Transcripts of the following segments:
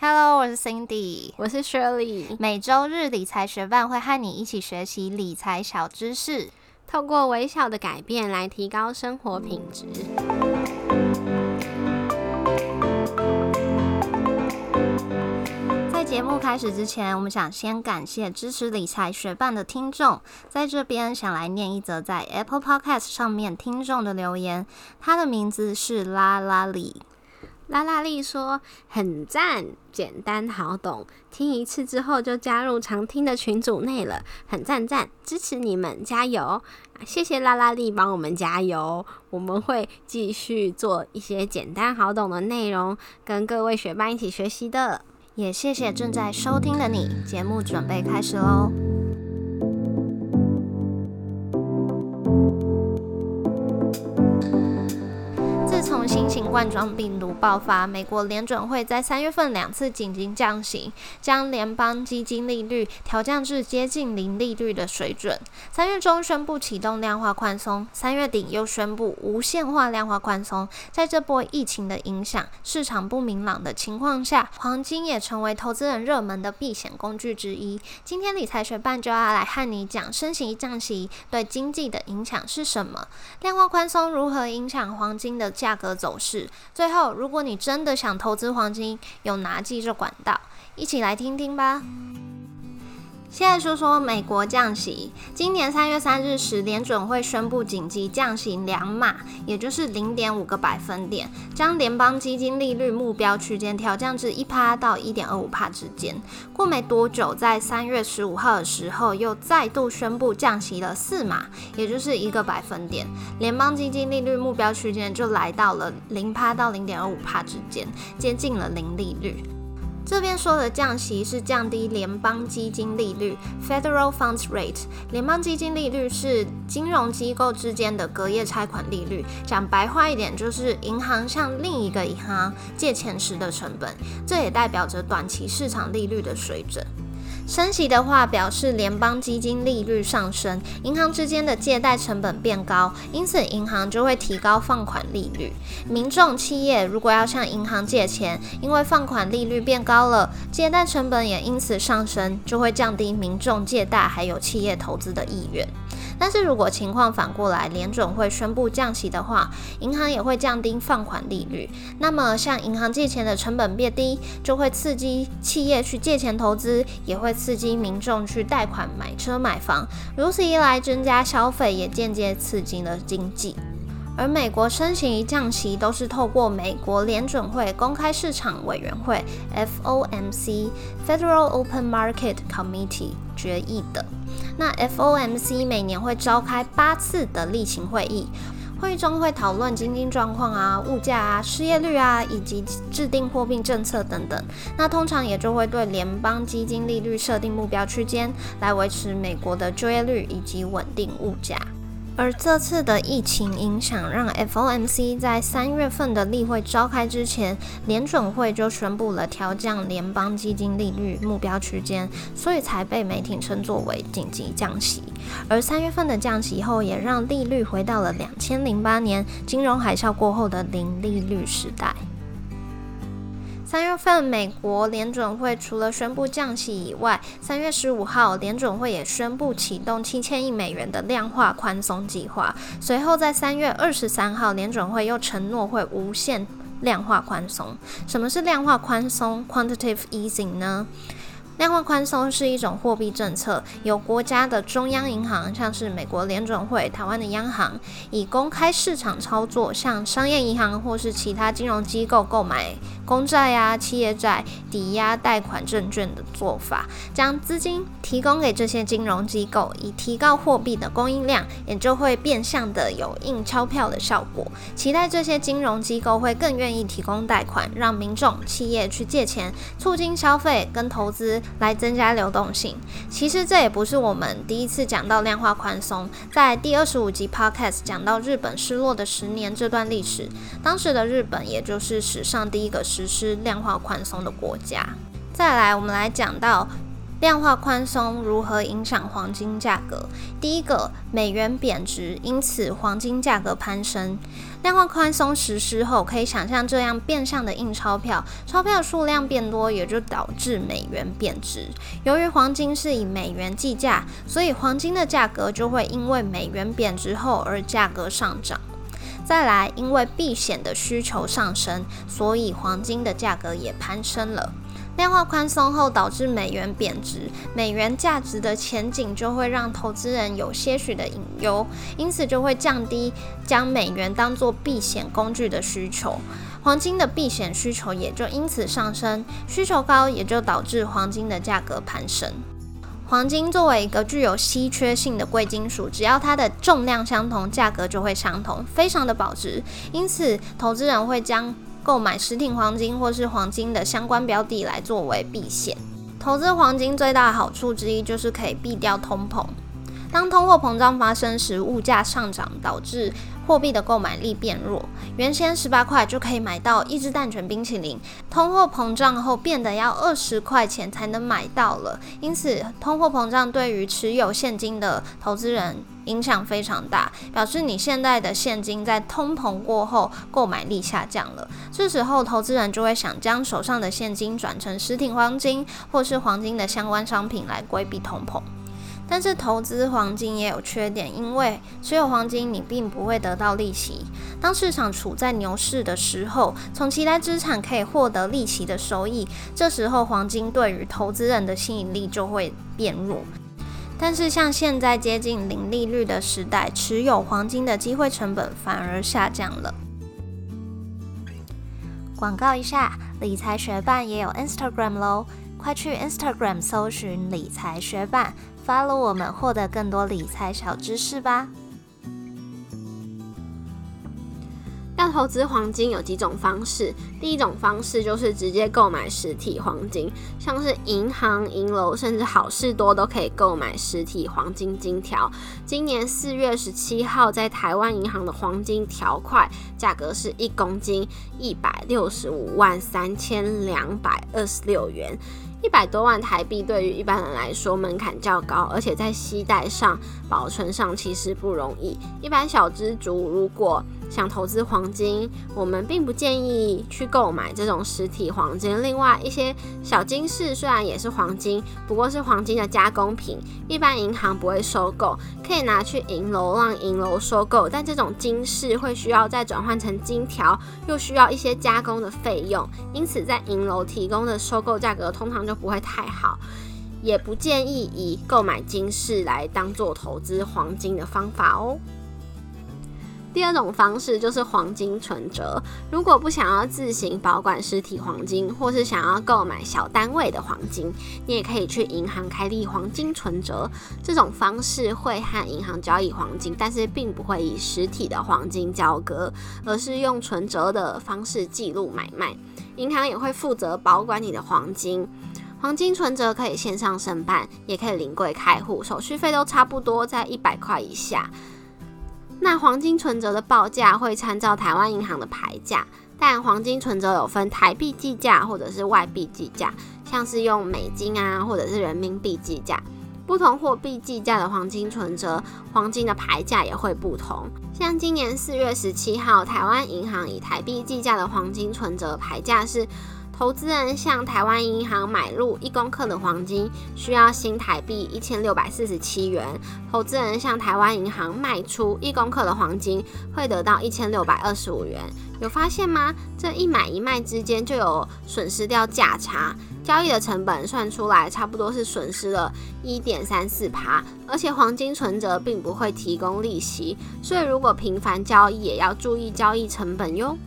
Hello，我是 Cindy，我是 Shirley。每周日理财学伴会和你一起学习理财小知识，透过微小的改变来提高生活品质。在节目开始之前，我们想先感谢支持理财学伴的听众，在这边想来念一则在 Apple Podcast 上面听众的留言，他的名字是拉拉里。拉拉丽说：“很赞，简单好懂，听一次之后就加入常听的群组内了，很赞赞，支持你们，加油！谢谢拉拉丽帮我们加油，我们会继续做一些简单好懂的内容，跟各位学伴一起学习的。也谢谢正在收听的你，节目准备开始喽。”冠状病毒爆发，美国联准会在三月份两次紧急降息，将联邦基金利率调降至接近零利率的水准。三月中宣布启动量化宽松，三月底又宣布无限化量化宽松。在这波疫情的影响、市场不明朗的情况下，黄金也成为投资人热门的避险工具之一。今天理财学办就要来和你讲升息降息对经济的影响是什么，量化宽松如何影响黄金的价。格走势。最后，如果你真的想投资黄金，有哪几个管道？一起来听听吧。现在说说美国降息。今年三月三日时，联准会宣布紧急降息两码，也就是零点五个百分点，将联邦基金利率目标区间调降至一趴到一点二五帕之间。过没多久，在三月十五号的时候，又再度宣布降息了四码，也就是一个百分点，联邦基金利率目标区间就来到了零趴到零点二五帕之间，接近了零利率。这边说的降息是降低联邦基金利率 （Federal Funds Rate）。联邦基金利率是金融机构之间的隔夜拆款利率，讲白话一点就是银行向另一个银行借钱时的成本。这也代表着短期市场利率的水准。升息的话，表示联邦基金利率上升，银行之间的借贷成本变高，因此银行就会提高放款利率。民众企业如果要向银行借钱，因为放款利率变高了，借贷成本也因此上升，就会降低民众借贷还有企业投资的意愿。但是如果情况反过来，联准会宣布降息的话，银行也会降低放款利率。那么向银行借钱的成本变低，就会刺激企业去借钱投资，也会刺激民众去贷款买车买房。如此一来，增加消费，也间接刺激了经济。而美国升息降息都是透过美国联准会公开市场委员会 （FOMC，Federal Open Market Committee） 决议的。那 FOMC 每年会召开八次的例行会议，会议中会讨论经济状况啊、物价啊、失业率啊，以及制定货币政策等等。那通常也就会对联邦基金利率设定目标区间，来维持美国的就业率以及稳定物价。而这次的疫情影响，让 FOMC 在三月份的例会召开之前，联准会就宣布了调降联邦基金利率目标区间，所以才被媒体称作为紧急降息。而三月份的降息后，也让利率回到了两千零八年金融海啸过后的零利率时代。三月份，美国联准会除了宣布降息以外，三月十五号，联准会也宣布启动七千亿美元的量化宽松计划。随后，在三月二十三号，联准会又承诺会无限量化宽松。什么是量化宽松 （quantitative easing） 呢？量化宽松是一种货币政策，由国家的中央银行，像是美国联准会、台湾的央行，以公开市场操作，向商业银行或是其他金融机构购买公债呀、企业债、抵押贷款证券的做法，将资金提供给这些金融机构，以提高货币的供应量，也就会变相的有印钞票的效果。期待这些金融机构会更愿意提供贷款，让民众、企业去借钱，促进消费跟投资。来增加流动性。其实这也不是我们第一次讲到量化宽松，在第二十五集 Podcast 讲到日本失落的十年这段历史，当时的日本也就是史上第一个实施量化宽松的国家。再来，我们来讲到量化宽松如何影响黄金价格？第一个，美元贬值，因此黄金价格攀升。量化宽松实施后，可以想象这样变相的印钞票，钞票数量变多，也就导致美元贬值。由于黄金是以美元计价，所以黄金的价格就会因为美元贬值后而价格上涨。再来，因为避险的需求上升，所以黄金的价格也攀升了。量化宽松后导致美元贬值，美元价值的前景就会让投资人有些许的隐忧，因此就会降低将美元当作避险工具的需求，黄金的避险需求也就因此上升，需求高也就导致黄金的价格攀升。黄金作为一个具有稀缺性的贵金属，只要它的重量相同，价格就会相同，非常的保值，因此投资人会将。购买实体黄金或是黄金的相关标的来作为避险。投资黄金最大的好处之一就是可以避掉通膨。当通货膨胀发生时，物价上涨导致货币的购买力变弱。原先十八块就可以买到一支蛋卷冰淇淋，通货膨胀后变得要二十块钱才能买到了。因此，通货膨胀对于持有现金的投资人影响非常大，表示你现在的现金在通膨过后购买力下降了。这时候，投资人就会想将手上的现金转成实体黄金或是黄金的相关商品来规避通膨。但是投资黄金也有缺点，因为持有黄金你并不会得到利息。当市场处在牛市的时候，从其他资产可以获得利息的收益，这时候黄金对于投资人的吸引力就会变弱。但是像现在接近零利率的时代，持有黄金的机会成本反而下降了。广告一下，理财学办也有 Instagram 喽，快去 Instagram 搜寻理财学办。Follow 我们，获得更多理财小知识吧。要投资黄金有几种方式，第一种方式就是直接购买实体黄金，像是银行、银楼，甚至好事多都可以购买实体黄金金条。今年四月十七号，在台湾银行的黄金条块价格是一公斤一百六十五万三千两百二十六元。一百多万台币对于一般人来说门槛较高，而且在携带上、保存上其实不容易。一般小资族如果想投资黄金，我们并不建议去购买这种实体黄金。另外，一些小金饰虽然也是黄金，不过是黄金的加工品，一般银行不会收购，可以拿去银楼让银楼收购。但这种金饰会需要再转换成金条，又需要一些加工的费用，因此在银楼提供的收购价格通常就不会太好，也不建议以购买金饰来当做投资黄金的方法哦。第二种方式就是黄金存折。如果不想要自行保管实体黄金，或是想要购买小单位的黄金，你也可以去银行开立黄金存折。这种方式会和银行交易黄金，但是并不会以实体的黄金交割，而是用存折的方式记录买卖。银行也会负责保管你的黄金。黄金存折可以线上申办，也可以临柜开户，手续费都差不多在一百块以下。那黄金存折的报价会参照台湾银行的牌价，但黄金存折有分台币计价或者是外币计价，像是用美金啊或者是人民币计价，不同货币计价的黄金存折，黄金的牌价也会不同。像今年四月十七号，台湾银行以台币计价的黄金存折牌价是。投资人向台湾银行买入一公克的黄金，需要新台币一千六百四十七元；投资人向台湾银行卖出一公克的黄金，会得到一千六百二十五元。有发现吗？这一买一卖之间就有损失掉价差，交易的成本算出来差不多是损失了一点三四趴。而且黄金存折并不会提供利息，所以如果频繁交易，也要注意交易成本哟。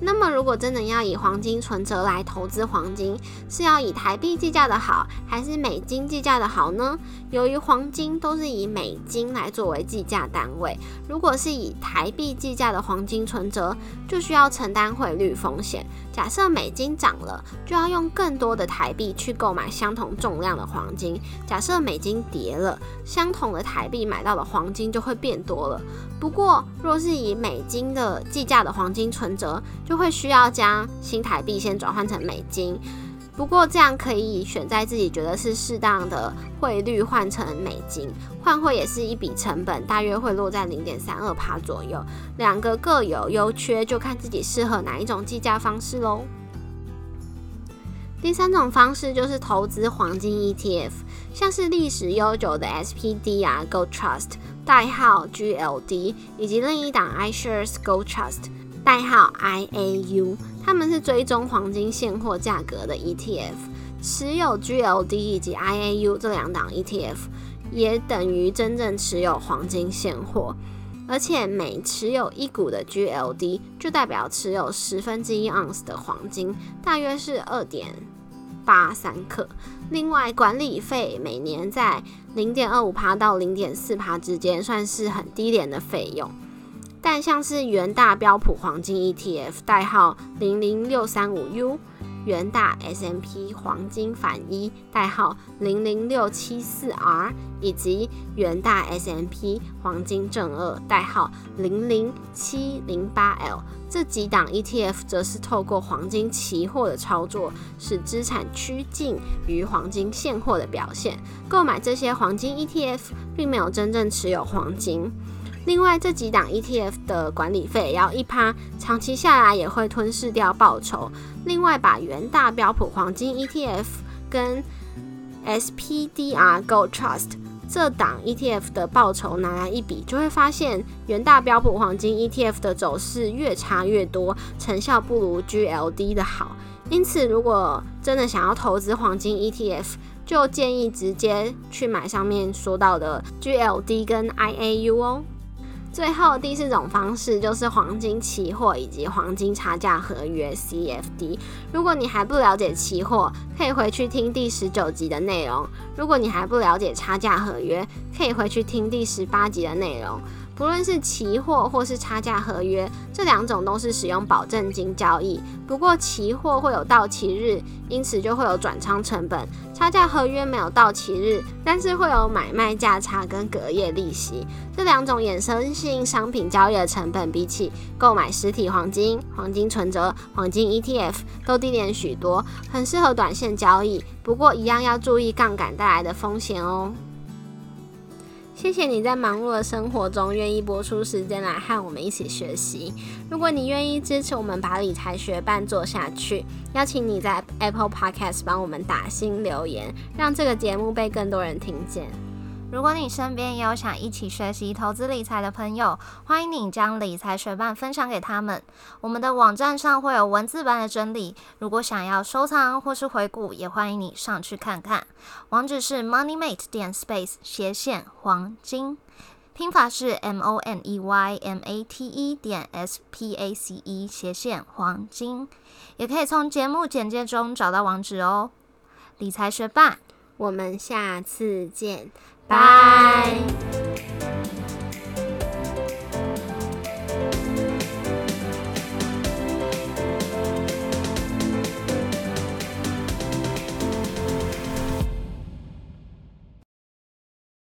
那么，如果真的要以黄金存折来投资黄金，是要以台币计价的好，还是美金计价的好呢？由于黄金都是以美金来作为计价单位，如果是以台币计价的黄金存折，就需要承担汇率风险。假设美金涨了，就要用更多的台币去购买相同重量的黄金；假设美金跌了，相同的台币买到的黄金就会变多了。不过，若是以美金的计价的黄金存折，就会需要将新台币先转换成美金，不过这样可以选在自己觉得是适当的汇率换成美金，换汇也是一笔成本，大约会落在零点三二趴左右。两个各有优缺，就看自己适合哪一种计价方式喽。第三种方式就是投资黄金 ETF，像是历史悠久的 SPD 啊 Gold Trust，代号 GLD，以及另一档 iShares Gold Trust，代号 IAU。他们是追踪黄金现货价格的 ETF，持有 GLD 以及 IAU 这两档 ETF，也等于真正持有黄金现货。而且每持有一股的 GLD，就代表持有十分之一盎司的黄金，大约是二点八三克。另外，管理费每年在零点二五趴到零点四趴之间，算是很低廉的费用。但像是元大标普黄金 ETF 代号零零六三五 U，元大 S M P 黄金反一代号零零六七四 R，以及元大 S M P 黄金正二代号零零七零八 L 这几档 ETF，则是透过黄金期货的操作，使资产趋近于黄金现货的表现。购买这些黄金 ETF，并没有真正持有黄金。另外，这几档 ETF 的管理费也要一趴，长期下来也会吞噬掉报酬。另外，把元大标普黄金 ETF 跟 SPDR Gold Trust 这档 ETF 的报酬拿来一比，就会发现元大标普黄金 ETF 的走势越差越多，成效不如 GLD 的好。因此，如果真的想要投资黄金 ETF，就建议直接去买上面说到的 GLD 跟 IAU 哦。最后第四种方式就是黄金期货以及黄金差价合约 （CFD）。如果你还不了解期货，可以回去听第十九集的内容；如果你还不了解差价合约，可以回去听第十八集的内容。不论是期货或是差价合约，这两种都是使用保证金交易。不过期货会有到期日，因此就会有转仓成本；差价合约没有到期日，但是会有买卖价差跟隔夜利息。这两种衍生性商品交易的成本，比起购买实体黄金、黄金存折、黄金 ETF 都低廉许多，很适合短线交易。不过一样要注意杠杆带来的风险哦。谢谢你在忙碌的生活中愿意播出时间来和我们一起学习。如果你愿意支持我们把理财学伴做下去，邀请你在 Apple Podcast 帮我们打新留言，让这个节目被更多人听见。如果你身边也有想一起学习投资理财的朋友，欢迎你将理财学伴分享给他们。我们的网站上会有文字版的整理，如果想要收藏或是回顾，也欢迎你上去看看。网址是 moneymate 点 space 斜线黄金，拼法是 m o n e y m a t e 点 s p a c e 斜线黄金，也可以从节目简介中找到网址哦。理财学伴，我们下次见。拜。